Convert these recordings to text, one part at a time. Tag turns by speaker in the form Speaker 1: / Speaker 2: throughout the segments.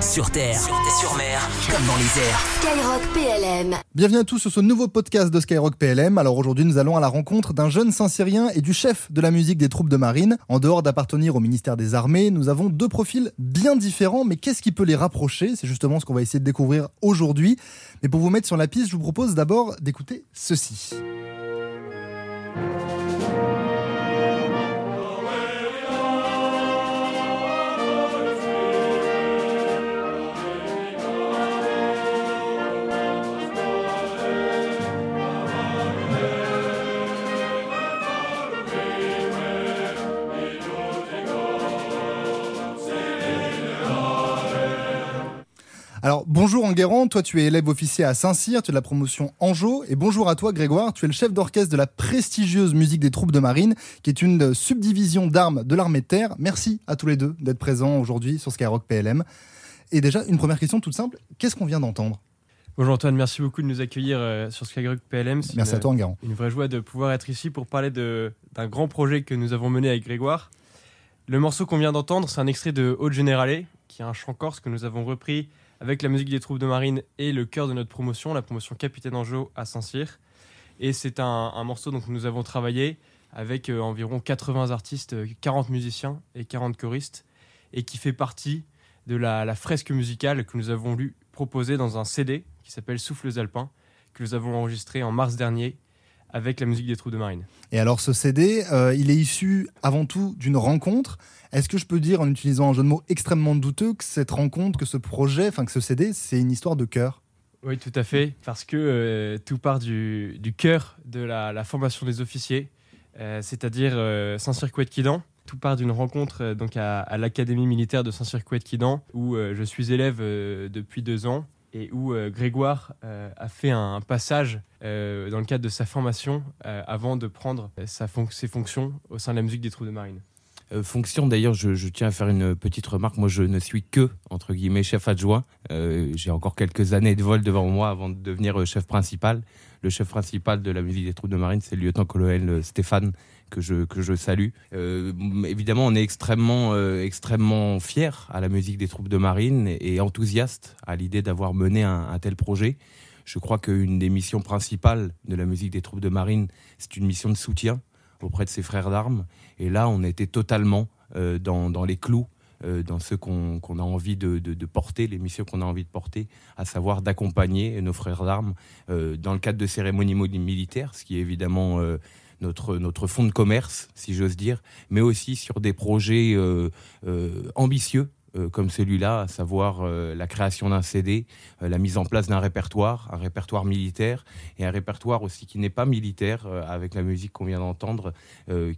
Speaker 1: Sur terre, sur, mer, comme dans les airs.
Speaker 2: Skyrock PLM.
Speaker 3: Bienvenue à tous sur ce nouveau podcast de Skyrock PLM. Alors aujourd'hui, nous allons à la rencontre d'un jeune Saint-Cyrien et du chef de la musique des troupes de marine. En dehors d'appartenir au ministère des Armées, nous avons deux profils bien différents, mais qu'est-ce qui peut les rapprocher? C'est justement ce qu'on va essayer de découvrir aujourd'hui. Mais pour vous mettre sur la piste, je vous propose d'abord d'écouter ceci. Alors bonjour Enguerrand, toi tu es élève officier à Saint-Cyr, tu es de la promotion Anjou, et bonjour à toi Grégoire, tu es le chef d'orchestre de la prestigieuse musique des troupes de marine, qui est une subdivision d'armes de l'armée de terre. Merci à tous les deux d'être présents aujourd'hui sur Skyrock PLM. Et déjà, une première question toute simple, qu'est-ce qu'on vient d'entendre?
Speaker 4: Bonjour Antoine, merci beaucoup de nous accueillir euh, sur Skyrock PLM.
Speaker 3: Merci
Speaker 4: une,
Speaker 3: à toi Enguerrand.
Speaker 4: Une vraie joie de pouvoir être ici pour parler d'un grand projet que nous avons mené avec Grégoire. Le morceau qu'on vient d'entendre, c'est un extrait de Haute Générale, qui est un chant corse que nous avons repris avec la musique des troupes de marine et le cœur de notre promotion, la promotion Capitaine Anjou à Saint-Cyr. Et c'est un, morceau dont nous avons travaillé avec euh, environ 80 artistes, euh, 40 musiciens et 40 choristes, et qui fait partie de la, la fresque musicale que nous avons lu proposer dans un CD qui s'appelle Souffles Alpins, que nous avons enregistré en mars dernier avec la musique des troupes de marine.
Speaker 3: Et alors ce CD, euh, il est issu avant tout d'une rencontre. Est-ce que je peux dire, en utilisant un jeu de mots extrêmement douteux, que cette rencontre, que ce projet, enfin que ce CD, c'est une histoire de cœur?
Speaker 4: Oui, tout à fait, parce que euh, tout part du, du cœur de la, la formation des officiers, euh, c'est-à-dire Saint-Cyr-Couët-Quidan. Tout part d'une rencontre donc à, à l'Académie militaire de Saint-Cyr-Couët-Quidan, où je suis élève depuis deux ans et où euh, Grégoire euh, a fait un passage euh, dans le cadre de sa formation avant de prendre ses fonctions au sein de la musique des troupes de marine.
Speaker 5: Fonction d'ailleurs, je, je tiens à faire une petite remarque. Moi, je ne suis que entre guillemets chef adjoint. J'ai encore quelques années de vol devant moi avant de devenir chef principal. Le chef principal de la musique des troupes de marine, c'est le lieutenant-colonel euh, Stéphane que je que je salue. Euh, évidemment, on est extrêmement euh, extrêmement fier à la musique des troupes de marine et, et enthousiaste à l'idée d'avoir mené un, tel projet. Je crois qu'une des missions principales de la musique des troupes de marine, c'est une mission de soutien auprès de ses frères d'armes. Et là, on était totalement dans, dans les clous, dans ce qu'on a envie de, porter, les missions qu'on a envie de porter, à savoir d'accompagner nos frères d'armes euh, dans le cadre de cérémonies mo- militaires, ce qui est évidemment euh, notre, notre fonds de commerce, si j'ose dire, mais aussi sur des projets euh, euh, ambitieux. Euh, comme celui-là, à savoir euh, la création d'un CD, euh, la mise en place d'un répertoire, un répertoire militaire, et un répertoire aussi qui n'est pas militaire, avec la musique qu'on vient d'entendre,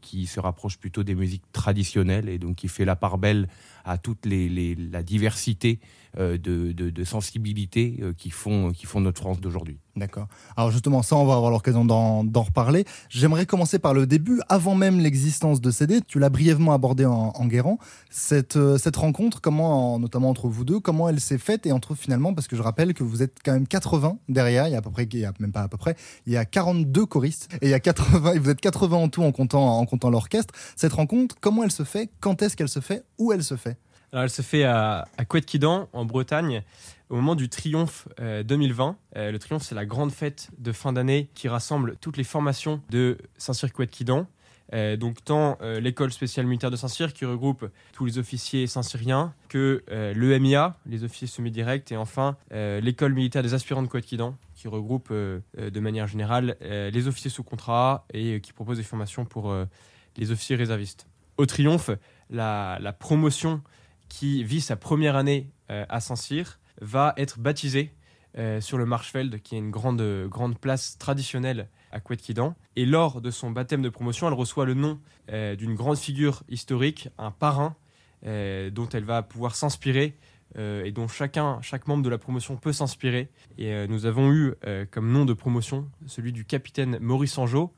Speaker 5: qui se rapproche plutôt des musiques traditionnelles et donc qui fait la part belle à toute la diversité de, de, de sensibilités euh, qui, font, qui font notre France d'aujourd'hui.
Speaker 3: D'accord. Alors justement, ça, on va avoir l'occasion d'en reparler. J'aimerais commencer par le début, avant même l'existence de CD. Tu l'as brièvement abordé en, en guérant. Cette, euh, cette rencontre, comment, en- notamment entre vous deux, comment elle s'est faite et entre finalement, parce que je rappelle que vous êtes quand même 80 derrière, il y a à peu près, il y a même pas à peu près, il y a 42 choristes et il y a 80, et vous êtes 80 en tout en comptant, en comptant l'orchestre. Cette rencontre, comment elle se fait, quand est-ce qu'elle se fait, où elle se fait?
Speaker 4: Alors, elle se fait à, à Couët-Quidan, en Bretagne, au moment du Triomphe euh, 2020. Euh, le Triomphe, c'est la grande fête de fin d'année qui rassemble toutes les formations de Saint-Cyr-Couët-Quidan. Euh, donc tant euh, l'école spéciale militaire de Saint-Cyr qui regroupe tous les officiers saint-cyriens que euh, l'EMIA, les officiers semi-directs, et enfin euh, l'école militaire des aspirants de Couët-Quidan qui regroupe euh, euh, de manière générale euh, les officiers sous contrat et euh, qui propose des formations pour euh, les officiers réservistes. Au Triomphe, la promotion qui vit sa première année euh, à Saint-Cyr va être baptisée euh, sur le Marschfeld, qui est une grande, grande place traditionnelle à Couët-Quidan. Et lors de son baptême de promotion, elle reçoit le nom euh, d'une grande figure historique, un parrain, dont elle va pouvoir s'inspirer et dont chacun, chaque membre de la promotion peut s'inspirer. Et nous avons eu comme nom de promotion celui du capitaine Maurice Angeau,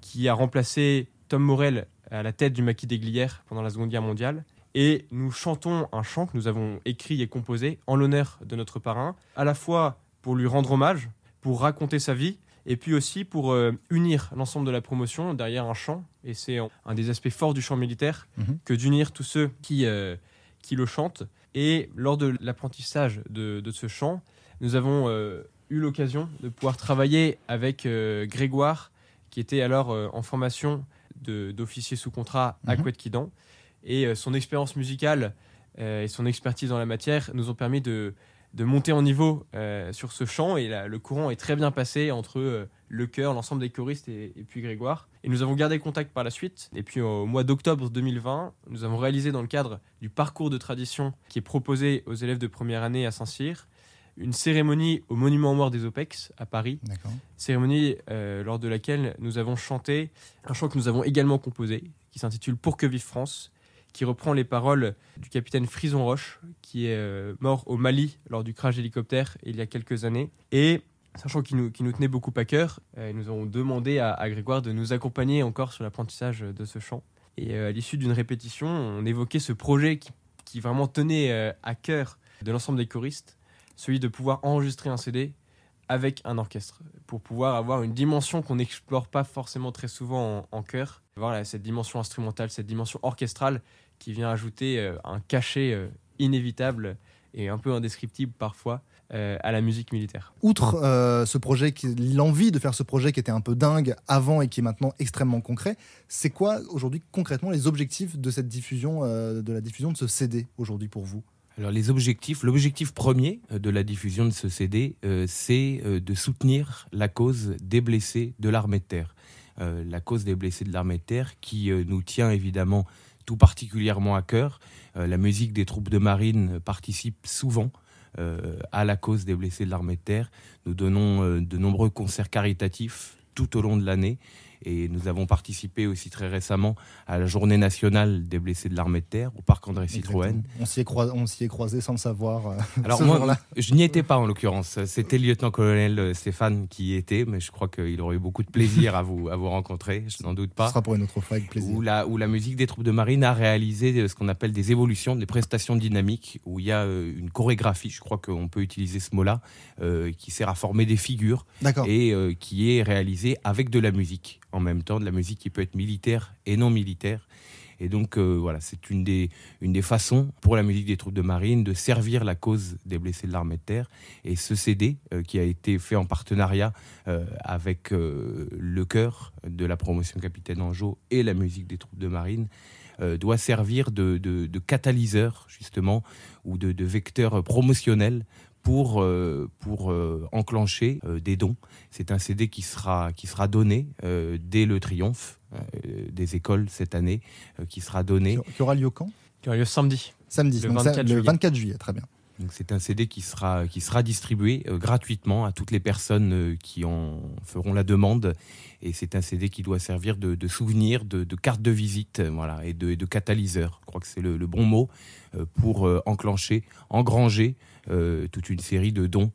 Speaker 4: qui a remplacé Tom Morel à la tête du maquis des pendant la Seconde Guerre mondiale. Et nous chantons un chant que nous avons écrit et composé en l'honneur de notre parrain, à la fois pour lui rendre hommage, pour raconter sa vie, et puis aussi pour euh, unir l'ensemble de la promotion derrière un chant. Et c'est un des aspects forts du chant militaire
Speaker 3: Mhm.
Speaker 4: que d'unir tous ceux qui, euh, qui le chantent Et lors de l'apprentissage de, de ce chant, nous avons euh, eu l'occasion de pouvoir travailler avec Grégoire, qui était alors en formation d'officier sous contrat à
Speaker 3: Mhm.
Speaker 4: Couette-Quidan. Et euh, son expérience musicale euh, et son expertise dans la matière nous ont permis de, de monter en niveau euh, sur ce chant. Et là, le courant est très bien passé entre le chœur, l'ensemble des choristes et, et puis Grégoire. Et nous avons gardé contact par la suite. Et puis au mois d'octobre 2020, nous avons réalisé dans le cadre du parcours de tradition qui est proposé aux élèves de première année à Saint-Cyr une cérémonie au Monument aux Morts des OPEX à Paris. Cérémonie euh, lors de laquelle nous avons chanté un chant que nous avons également composé, qui s'intitule Pour que vive France, qui reprend les paroles du capitaine Frison Roche, qui est euh, mort au Mali lors du crash d'hélicoptère il y a quelques années. Et c'est un chant qui nous, nous tenait beaucoup à cœur. Euh, nous avons demandé à, Grégoire de nous accompagner encore sur l'apprentissage de ce chant. Et euh, à l'issue d'une répétition, on évoquait ce projet qui, qui vraiment tenait à cœur de l'ensemble des choristes, celui de pouvoir enregistrer un CD avec un orchestre, pour pouvoir avoir une dimension qu'on n'explore pas forcément très souvent en, en chœur. Voilà, cette dimension instrumentale, cette dimension orchestrale qui vient ajouter euh, un cachet euh, inévitable et un peu indescriptible parfois euh, à la musique militaire.
Speaker 3: Outre euh, ce projet, qui- l'envie de faire ce projet qui était un peu dingue avant et qui est maintenant extrêmement concret, c'est quoi aujourd'hui concrètement les objectifs de cette diffusion, euh, de la diffusion de ce CD aujourd'hui pour vous?
Speaker 5: Alors les objectifs, l'objectif premier de la diffusion de ce CD, euh, c'est de soutenir la cause des blessés de l'armée de terre. Euh, la cause des blessés de l'armée de terre qui euh, nous tient évidemment tout particulièrement à cœur. Euh, la musique des troupes de marine participe souvent à la cause des blessés de l'armée de terre. Nous donnons de nombreux concerts caritatifs tout au long de l'année et nous avons participé aussi très récemment à la journée nationale des blessés de l'armée de terre au parc André Citroën.
Speaker 3: On s'y est, croi- on s'y est croisé sans le savoir. euh,
Speaker 5: Alors
Speaker 3: ce
Speaker 5: moi, je n'y étais pas en l'occurrence. C'était le lieutenant-colonel euh, Stéphane qui y était, mais je crois qu'il aurait eu beaucoup de plaisir à vous, à vous rencontrer, je n'en doute
Speaker 3: Ce
Speaker 5: pas.
Speaker 3: sera pour une autre fois avec plaisir.
Speaker 5: Où la, où la musique des troupes de marine a réalisé euh, ce qu'on appelle des évolutions, des prestations dynamiques, où il y a une chorégraphie, je crois qu'on peut utiliser ce mot-là, euh, qui sert à former des figures
Speaker 3: D'accord.
Speaker 5: et euh, qui est réalisée avec de la musique en même temps, de la musique qui peut être militaire et non militaire. Et donc euh, voilà, c'est une des, une des façons pour la musique des troupes de marine de servir la cause des blessés de l'armée de terre. Et ce CD, euh, qui a été fait en partenariat euh, avec le chœur de la promotion Capitaine Anjou et la musique des troupes de marine, doit servir de, de- de catalyseur justement ou de, de vecteur promotionnel pour, euh, pour euh, enclencher euh, des dons. C'est un CD qui sera, qui sera donné euh, dès le triomphe euh, des écoles cette année, euh, qui sera donné.
Speaker 3: Qui, aura lieu quand?
Speaker 4: Qui aura lieu samedi.
Speaker 3: Samedi,
Speaker 4: Le
Speaker 3: donc ça,
Speaker 4: 24
Speaker 3: le
Speaker 4: juillet.
Speaker 3: 24 juillet, très bien.
Speaker 5: C'est un CD qui sera, qui sera distribué euh, gratuitement à toutes les personnes euh, qui en feront la demande. Et c'est un CD qui doit servir de, souvenir, de, carte de visite euh, voilà, et, de, catalyseur. Je crois que c'est le, bon mot pour enclencher, engranger toute une série de dons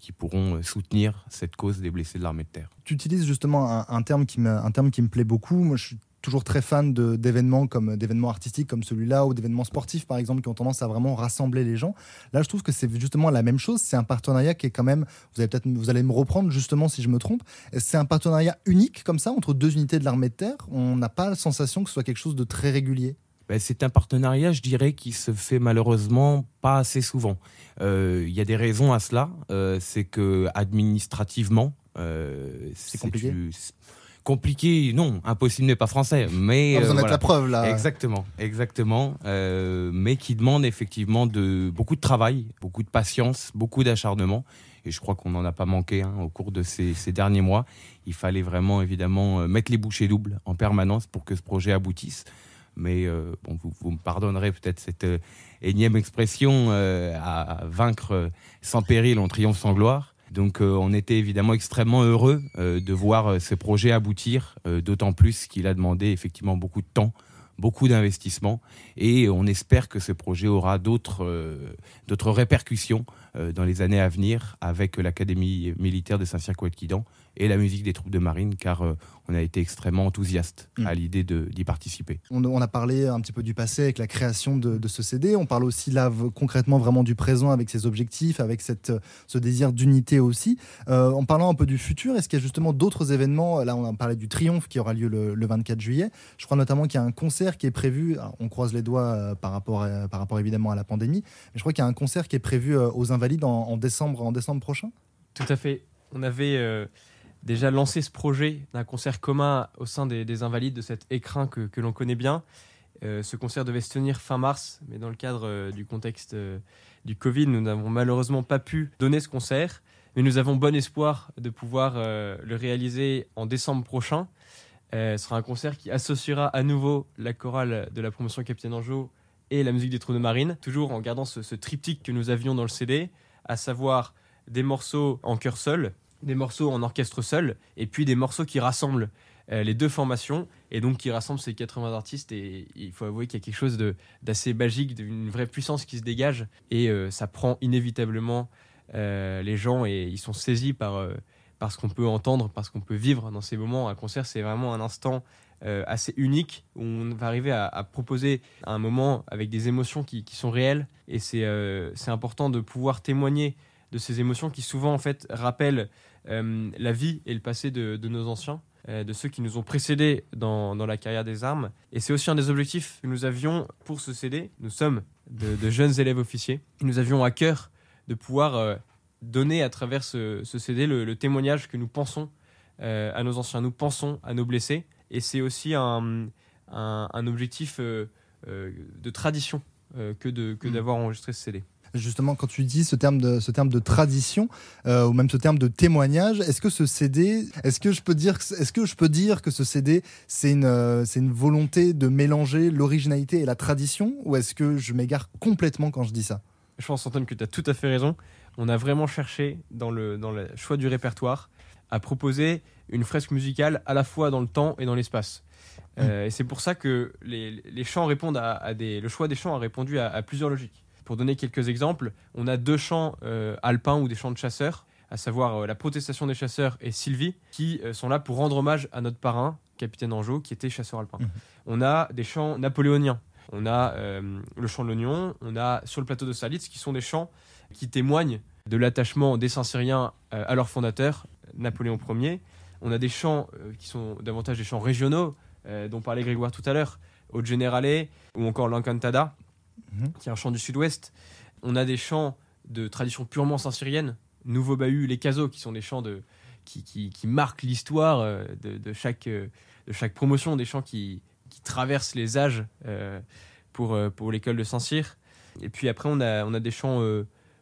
Speaker 5: qui pourront soutenir cette cause des blessés de l'armée de terre.
Speaker 3: Tu utilises justement un, terme qui me, un terme qui me plaît beaucoup. Moi, je toujours très fan d'événements comme d'événements artistiques comme celui-là ou d'événements sportifs par exemple qui ont tendance à vraiment rassembler les gens. Là, je trouve que c'est justement la même chose. C'est un partenariat qui est quand même. Vous allez peut-être, vous allez me reprendre justement si je me trompe. C'est un partenariat unique comme ça entre deux unités de l'armée de terre. On n'a pas la sensation que ce soit quelque chose de très régulier.
Speaker 5: Ben, c'est un partenariat, je dirais, qui se fait malheureusement pas assez souvent. Euh, Il y a des raisons à cela. Euh, c'est que administrativement, euh,
Speaker 3: C'est compliqué
Speaker 5: Compliqué, non, impossible n'est pas français, mais
Speaker 3: Ah, vous en êtes la preuve là.
Speaker 5: Exactement, exactement. euh, mais qui demande effectivement de beaucoup de travail, beaucoup de patience, beaucoup d'acharnement. Et je crois qu'on n'en a pas manqué hein, au cours de ces, ces derniers mois. Il fallait vraiment évidemment euh, mettre les bouchées doubles en permanence pour que ce projet aboutisse. Mais euh, bon, vous, vous me pardonnerez peut-être cette euh, énième expression euh, à, à vaincre sans péril, on triomphe sans gloire. Donc euh, on était évidemment extrêmement heureux euh, de voir euh, ce projet aboutir, d'autant plus qu'il a demandé effectivement beaucoup de temps, beaucoup d'investissement, et on espère que ce projet aura d'autres répercussions dans les années à venir avec l'Académie militaire de Saint-Cyr-Couët-Quidan et la musique des troupes de marine, car euh, on a été extrêmement enthousiaste
Speaker 3: Mm.
Speaker 5: à l'idée d'y participer.
Speaker 3: On, on a parlé un petit peu du passé avec la création de, de ce CD. On parle aussi là concrètement vraiment du présent avec ses objectifs, avec cette, ce désir d'unité aussi. Euh, en parlant un peu du futur, est-ce qu'il y a justement d'autres événements? Là, on a parlé du Triomphe qui aura lieu le, le 24 juillet. Je crois notamment qu'il y a un concert qui est prévu. on croise les doigts euh, par, rapport à- par rapport évidemment à la pandémie. Mais je crois qu'il y a un concert qui est prévu euh, aux En, décembre, en décembre prochain?
Speaker 4: Tout à fait. On avait euh, déjà lancé ce projet d'un concert commun au sein des, des Invalides, de cet écrin que, l'on connaît bien. Euh, ce concert devait se tenir fin mars, mais dans le cadre euh, du contexte du Covid, nous n'avons malheureusement pas pu donner ce concert. Mais nous avons bon espoir de pouvoir le réaliser en décembre prochain. Ce sera un concert qui associera à nouveau la chorale de la promotion Capitaine Anjou et la musique des trous de marine, toujours en gardant ce, triptyque que nous avions dans le CD, à savoir des morceaux en chœur seul, des morceaux en orchestre seul, et puis des morceaux qui rassemblent euh, les deux formations, et donc qui rassemblent ces 80 artistes. Et il faut avouer qu'il y a quelque chose d'assez magique, d'une vraie puissance qui se dégage, et euh, ça prend inévitablement euh, les gens, et ils sont saisis par, par ce qu'on peut entendre, par ce qu'on peut vivre dans ces moments. Un concert, c'est vraiment un instant euh, assez unique, où on va arriver à, proposer un moment avec des émotions qui, sont réelles, et c'est euh, important de pouvoir témoigner de ces émotions qui souvent en fait rappellent euh, la vie et le passé de, de nos anciens, euh, de ceux qui nous ont précédés dans, dans la carrière des armes. Et c'est aussi un des objectifs que nous avions pour ce CD. Nous sommes de, jeunes élèves officiers. Nous avions à cœur de pouvoir euh, donner à travers ce, ce CD le, témoignage que nous pensons à nos anciens, nous pensons à nos blessés. Et c'est aussi un, un, un objectif euh, euh, de tradition euh, que de- que
Speaker 3: Mm.
Speaker 4: d'avoir enregistré ce CD.
Speaker 3: Justement, quand tu dis ce terme de, ce terme de tradition, euh, ou même ce terme de témoignage, est-ce que ce CD, est-ce que je peux dire, que- est-ce que je peux dire que ce CD, c'est une, euh, c'est une volonté de mélanger l'originalité et la tradition, ou est-ce que je m'égare complètement quand je dis ça?
Speaker 4: Je pense, Antoine, que tu as tout à fait raison. On a vraiment cherché, dans le, dans le choix du répertoire, à proposer une fresque musicale à la fois dans le temps et dans l'espace. Euh, et c'est pour ça que les, les chants répondent à, à des. Le choix des chants a répondu à, à plusieurs logiques. Pour donner quelques exemples, on a deux chants euh, alpins ou des chants de chasseurs, à savoir euh, la protestation des chasseurs et Sylvie, qui sont là pour rendre hommage à notre parrain, capitaine Anjou, qui était chasseur alpin.
Speaker 3: Mhm.
Speaker 4: On a des chants napoléoniens. On a le chant de l'oignon, on a sur le plateau de Salitz, qui sont des chants qui témoignent de l'attachement des Saint-Syriens à leur fondateur, Napoléon Ier. On a des chants euh, qui sont davantage des chants régionaux, euh, dont parlait Grégoire tout à l'heure, Haute Générale ou encore l'Encantada,
Speaker 3: Mhm.
Speaker 4: qui est un chant du sud-ouest. On a des chants de tradition purement saint-syrienne, Nouveau Bahut, les Casos, qui sont des chants de, qui, qui, qui marquent l'histoire euh, de, de chaque, de chaque promotion, des chants qui, qui traversent les âges pour, pour l'école de Saint-Cyr. Et puis après, on a, on a des chants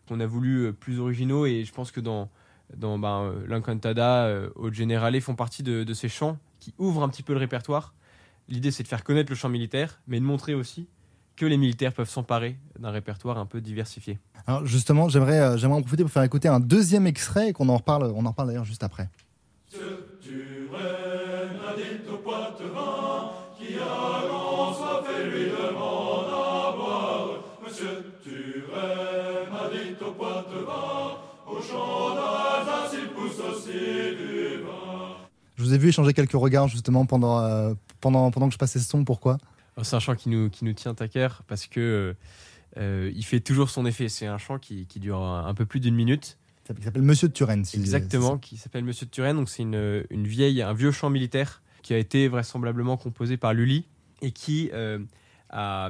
Speaker 4: qu'on a voulu plus originaux, et je pense que dans, dans ben, euh, l'Encantada, euh, Haute Générale font partie de, de ces chants qui ouvrent un petit peu le répertoire. L'idée, c'est de faire connaître le chant militaire, mais de montrer aussi que les militaires peuvent s'emparer d'un répertoire un peu diversifié.
Speaker 3: Alors justement, j'aimerais, euh, j'aimerais en profiter pour faire écouter un deuxième extrait et qu'on en reparle, on en reparle d'ailleurs juste après. Je vous ai vu échanger quelques regards justement pendant, euh, pendant, pendant que je passais ce son. Pourquoi?
Speaker 4: Alors, C'est un chant qui nous, qui nous tient à cœur parce que euh, euh, il fait toujours son effet. C'est un chant qui, qui dure un, un peu plus d'une minute.
Speaker 3: Il s'appelle Monsieur de Turenne. si-
Speaker 4: Exactement, qui s'appelle Monsieur de Turenne. Donc c'est une, une vieille, un vieux chant militaire qui a été vraisemblablement composé par Lully et qui euh, a,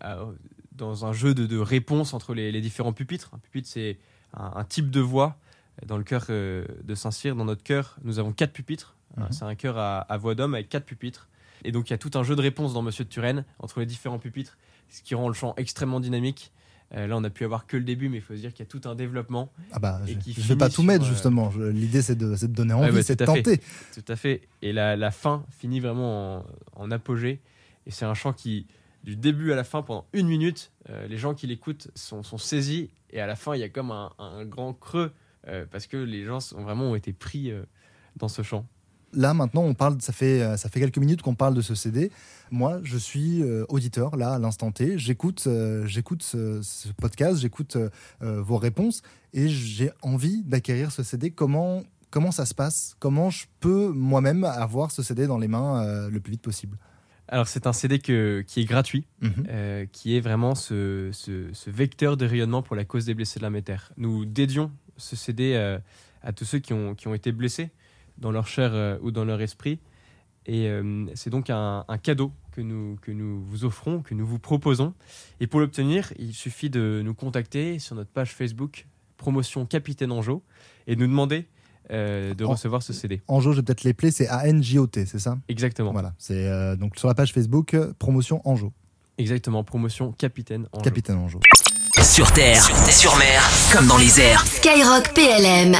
Speaker 4: a- dans un jeu de, de réponse entre les, les différents pupitres. Un pupitre c'est un, un type de voix dans le cœur de Saint-Cyr. Dans notre cœur, nous avons quatre pupitres.
Speaker 3: Mhm.
Speaker 4: C'est un chœur à, à voix d'homme avec quatre pupitres. Et donc il y a tout un jeu de réponse dans Monsieur de Turenne entre les différents pupitres, ce qui rend le chant extrêmement dynamique. Euh, là, on a pu avoir que le début, mais il faut se dire qu'il y a tout un développement.
Speaker 3: Ah bah,
Speaker 4: Et
Speaker 3: je, je vais pas tout mettre
Speaker 4: sur, euh,
Speaker 3: justement. L'idée c'est de, de donner envie,
Speaker 4: bah,
Speaker 3: c'est de
Speaker 4: fait.
Speaker 3: tenter.
Speaker 4: Tout à fait. Et la, la fin finit vraiment en, en apogée. Et c'est un chant qui, du début à la fin, pendant une minute, euh, les gens qui l'écoutent sont, sont saisis. Et à la fin, il y a comme un, un grand creux euh, parce que les gens sont, vraiment ont été pris dans ce chant.
Speaker 3: Là maintenant, on parle. Ça fait euh, ça fait quelques minutes qu'on parle de ce CD. Moi, je suis euh, auditeur là à l'instant T. J'écoute euh, j'écoute ce, ce podcast, j'écoute euh, vos réponses et j'ai envie d'acquérir ce CD. Comment Comment ça se passe? Comment je peux moi-même avoir ce CD dans les mains le plus vite possible?
Speaker 4: Alors c'est un CD que, qui est gratuit,
Speaker 3: Mhm.
Speaker 4: euh, qui est vraiment ce, ce- ce vecteur de rayonnement pour la cause des blessés de la Méter. Nous dédions ce CD euh, à tous ceux qui ont, qui ont été blessés dans leur chair euh, ou dans leur esprit. Et euh, c'est donc un, un cadeau que nous, que nous vous offrons, que nous vous proposons. Et pour l'obtenir, il suffit de nous contacter sur notre page Facebook promotion Capitaine Anjo et de nous demander euh, de
Speaker 3: En-
Speaker 4: recevoir ce CD.
Speaker 3: Anjo, je vais peut-être les c'est A-N-J-O-T, c'est ça?
Speaker 4: Exactement.
Speaker 3: Voilà, c'est euh, donc sur la page Facebook, euh, promotion Anjo,
Speaker 4: Exactement. Promotion Capitaine Anjo.
Speaker 3: Capitaine Anjo.
Speaker 1: Sur terre, sur mer, comme dans les airs.
Speaker 2: Skyrock PLM